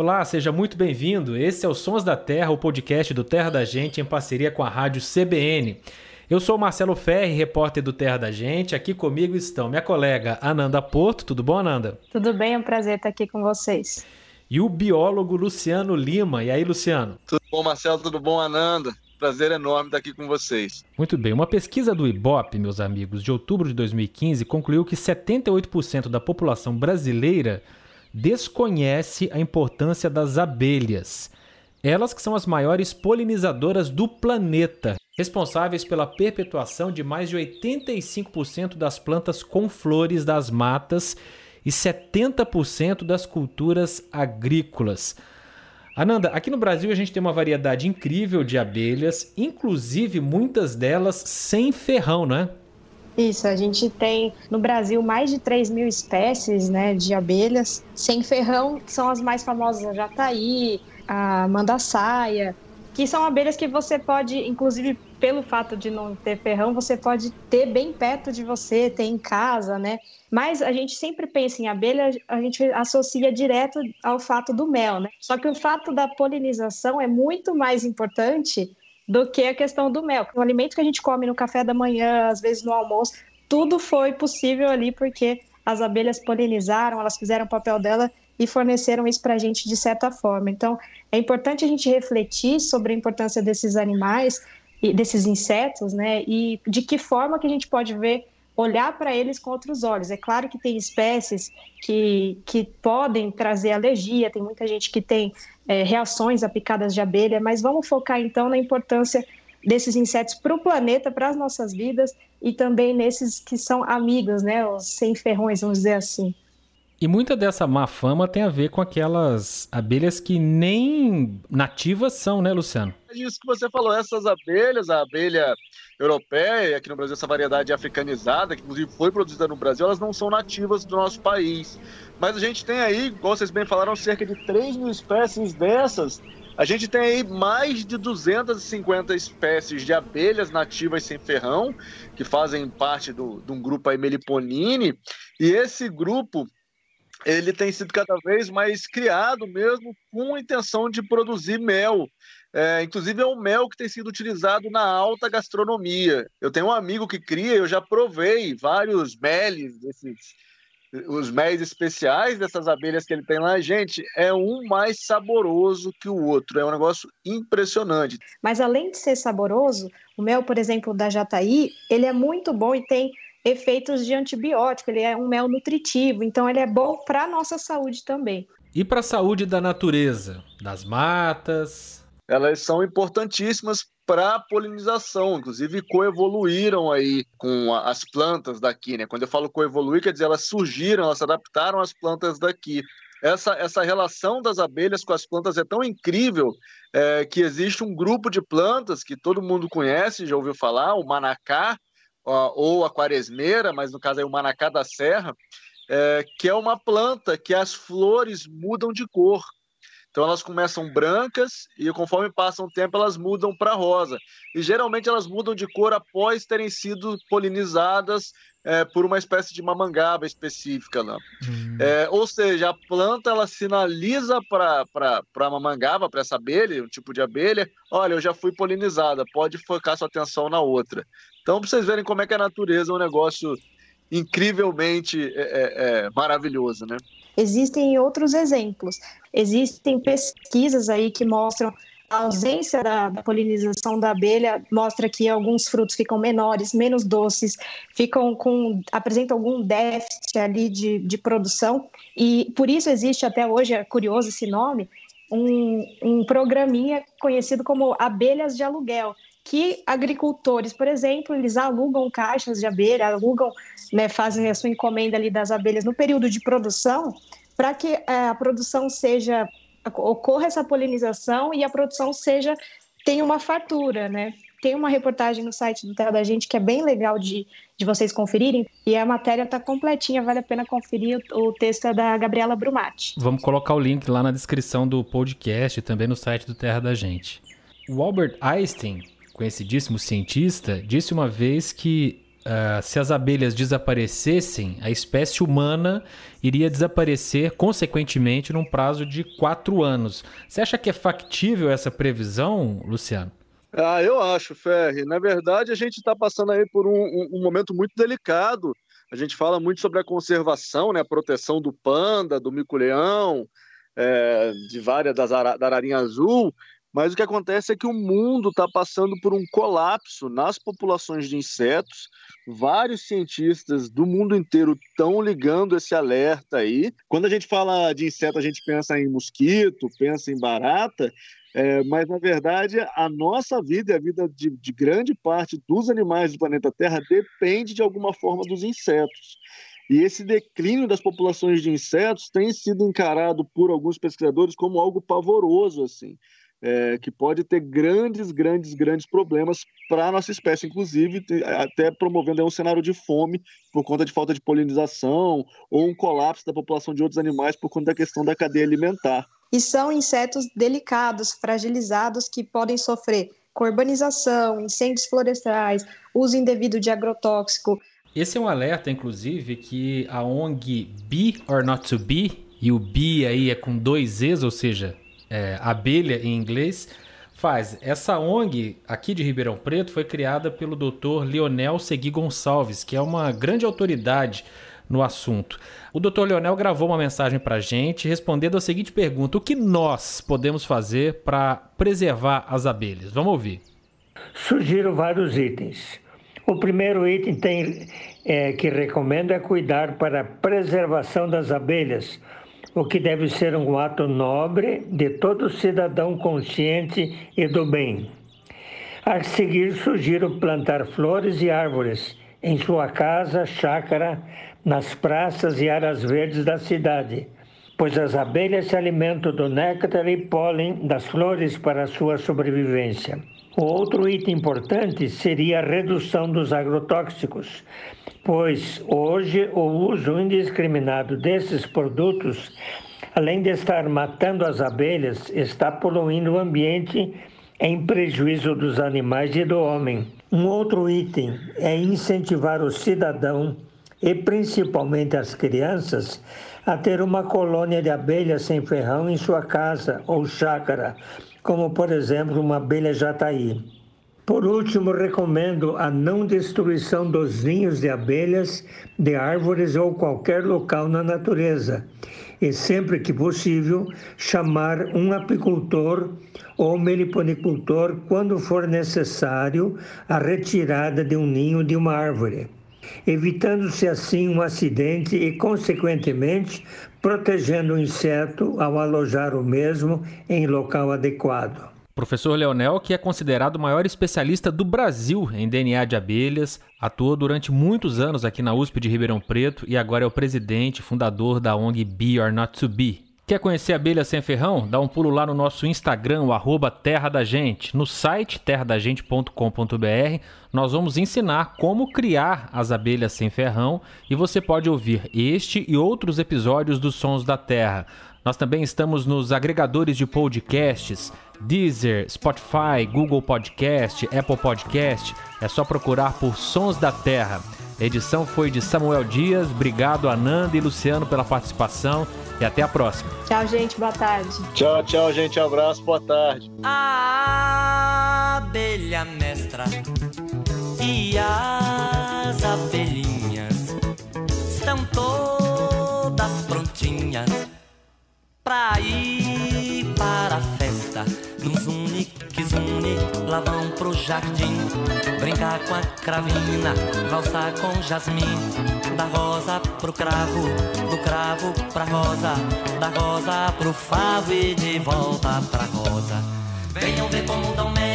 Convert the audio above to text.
Olá, seja muito bem-vindo. Esse é o Sons da Terra, o podcast do Terra da Gente em parceria com a rádio CBN. Eu sou Marcelo Ferri, repórter do Terra da Gente. Aqui comigo estão minha colega Ananda Porto. Tudo bom, Ananda? Tudo bem, é um prazer estar aqui com vocês. E o biólogo Luciano Lima. E aí, Luciano? Tudo bom, Marcelo? Tudo bom, Ananda? Prazer enorme estar aqui com vocês. Muito bem. Uma pesquisa do IBOP, meus amigos, de outubro de 2015, concluiu que 78% da população brasileira desconhece a importância das abelhas. Elas que são as maiores polinizadoras do planeta, responsáveis pela perpetuação de mais de 85% das plantas com flores das matas e 70% das culturas agrícolas. Ananda, aqui no Brasil a gente tem uma variedade incrível de abelhas, inclusive muitas delas sem ferrão, não é? Isso, a gente tem no Brasil mais de 3 mil espécies né, de abelhas sem ferrão, que são as mais famosas, a jataí, a mandaçaia, que são abelhas que você pode, inclusive pelo fato de não ter ferrão, você pode ter bem perto de você, ter em casa, né? Mas a gente sempre pensa em abelha, a gente associa direto ao fato do mel, né? Só que o fato da polinização é muito mais importante do que a questão do mel. O alimento que a gente come no café da manhã, às vezes no almoço, tudo foi possível ali porque as abelhas polinizaram, elas fizeram o papel dela e forneceram isso para a gente de certa forma. Então, é importante a gente refletir sobre a importância desses animais e desses insetos, né? E de que forma que a gente pode ver olhar para eles com outros olhos. É claro que tem espécies que, que podem trazer alergia, tem muita gente que tem é, reações a picadas de abelha, mas vamos focar então na importância desses insetos para o planeta, para as nossas vidas e também nesses que são amigos, né, os sem ferrões, vamos dizer assim. E muita dessa má fama tem a ver com aquelas abelhas que nem nativas são, né, Luciano? É isso que você falou, essas abelhas, a abelha europeia, aqui no Brasil essa variedade africanizada, que inclusive foi produzida no Brasil, elas não são nativas do nosso país. Mas a gente tem aí, igual vocês bem falaram, cerca de 3 mil espécies dessas. A gente tem aí mais de 250 espécies de abelhas nativas sem ferrão, que fazem parte do, de um grupo aí Meliponine. E esse grupo, ele tem sido cada vez mais criado mesmo com a intenção de produzir mel. É, inclusive é um mel que tem sido utilizado na alta gastronomia. Eu tenho um amigo que cria, eu já provei vários meles desses os méis especiais dessas abelhas que ele tem lá, gente, é um mais saboroso que o outro. É um negócio impressionante. Mas além de ser saboroso, o mel, por exemplo, da Jataí, ele é muito bom e tem efeitos de antibiótico, ele é um mel nutritivo, então ele é bom para a nossa saúde também. E para a saúde da natureza, das matas, elas são importantíssimas para a polinização, inclusive coevoluíram aí com as plantas daqui, né? Quando eu falo coevoluir, quer dizer, elas surgiram, elas se adaptaram às plantas daqui. Essa, essa relação das abelhas com as plantas é tão incrível é, que existe um grupo de plantas que todo mundo conhece, já ouviu falar, o manacá, ou a quaresmeira, mas no caso é o manacá da serra, é, que é uma planta que as flores mudam de cor. Então elas começam brancas e conforme passa o tempo elas mudam para rosa. E geralmente elas mudam de cor após terem sido polinizadas é, por uma espécie de mamangaba específica. Né? Hum. É, ou seja, a planta ela sinaliza para a mamangaba, para essa abelha, um tipo de abelha, olha, eu já fui polinizada, pode focar sua atenção na outra. Então, para vocês verem como é que a natureza é um negócio incrivelmente é, é, é maravilhoso, né? Existem outros exemplos. Existem pesquisas aí que mostram a ausência da, da, polinização da abelha mostra que alguns frutos ficam menores, menos doces, ficam com apresentam algum déficit ali de, de produção e por isso existe até hoje é curioso esse nome um, um programinha conhecido como abelhas de aluguel que agricultores, por exemplo, eles alugam caixas de abelha, alugam, né, fazem a sua encomenda ali das abelhas no período de produção para que é, a produção seja ocorra essa polinização e a produção seja tenha uma fartura, né? Tem uma reportagem no site do Terra da Gente que é bem legal de, de vocês conferirem e a matéria está completinha, vale a pena conferir. O, o texto é da Gabriela Brumati. Vamos colocar o link lá na descrição do podcast e também no site do Terra da Gente. O Albert Einstein, conhecidíssimo cientista, disse uma vez que uh, se as abelhas desaparecessem, a espécie humana iria desaparecer consequentemente num prazo de quatro anos. Você acha que é factível essa previsão, Luciano? Ah, eu acho, Ferri. Na verdade, a gente está passando aí por um, um, um, momento muito delicado. A gente fala muito sobre a conservação, né, a proteção do panda, do mico-leão, é, de várias das ara, da ararinha azul, mas o que acontece é que o mundo está passando por um colapso nas populações de insetos. Vários cientistas do mundo inteiro estão ligando esse alerta aí. Quando a gente fala de inseto, a gente pensa em mosquito, pensa em barata, é, mas, na verdade, a nossa vida e a vida de, de, grande parte dos animais do planeta Terra depende, de alguma forma, dos insetos. E esse declínio das populações de insetos tem sido encarado por alguns pesquisadores como algo pavoroso, assim, é, que pode ter grandes, grandes, grandes problemas para a nossa espécie, inclusive até promovendo um cenário de fome por conta de falta de polinização ou um colapso da população de outros animais por conta da questão da cadeia alimentar e são insetos delicados, fragilizados, que podem sofrer urbanização, incêndios florestais, uso indevido de agrotóxico. Esse é um alerta, inclusive, que a ONG Be or Not to Be, e o Be aí é com dois Es, ou seja, é, abelha em inglês, faz. Essa ONG aqui de Ribeirão Preto foi criada pelo Dr. Leonel Segui Gonçalves, que é uma grande autoridade no assunto. O Dr. Leonel gravou uma mensagem para a gente respondendo a seguinte pergunta: O que nós podemos fazer para preservar as abelhas? Vamos ouvir. Sugiro vários itens. O primeiro item tem, é, que recomendo é cuidar para a preservação das abelhas, o que deve ser um ato nobre de todo cidadão consciente e do bem. A seguir, sugiro plantar flores e árvores em sua casa, chácara, nas praças e áreas verdes da cidade, pois as abelhas se alimentam do néctar e pólen das flores para sua sobrevivência. Outro item importante seria a redução dos agrotóxicos, pois hoje o uso indiscriminado desses produtos, além de estar matando as abelhas, está poluindo o ambiente em prejuízo dos animais e do homem. Um outro item é incentivar o cidadão e principalmente as crianças a ter uma colônia de abelhas sem ferrão em sua casa ou chácara, como por exemplo uma abelha jataí. Por último, recomendo a não destruição dos ninhos de abelhas, de árvores ou qualquer local na natureza, e sempre que possível, chamar um apicultor ou meliponicultor quando for necessário a retirada de um ninho de uma árvore evitando-se assim um acidente e, consequentemente, protegendo o inseto ao alojar o mesmo em local adequado. Professor Leonel, que é considerado o maior especialista do Brasil em DNA de abelhas, atuou durante muitos anos aqui na USP de Ribeirão Preto e agora é o presidente fundador da ONG Be or Not to Be, Quer conhecer abelha sem ferrão? Dá um pulo lá no nosso Instagram, o Terra da Gente. No site terradagente.com.br nós vamos ensinar como criar as abelhas sem ferrão e você pode ouvir este e outros episódios dos Sons da Terra. Nós também estamos nos agregadores de podcasts, Deezer, Spotify, Google Podcast, Apple Podcast. É só procurar por Sons da Terra. A edição foi de Samuel Dias. Obrigado, Ananda e Luciano, pela participação. E até a próxima. Tchau, gente. Boa tarde. Tchau, tchau, gente. abraço. Boa tarde. A abelha mestra e as abelhinhas pra ir para a festa. Nos une, que zune, lá vão pro jardim. Brincar com a cravina, valsar com jasmim. Da rosa pro cravo, do cravo pra rosa. Da rosa pro favo e de volta pra rosa. Venham ver como dão mel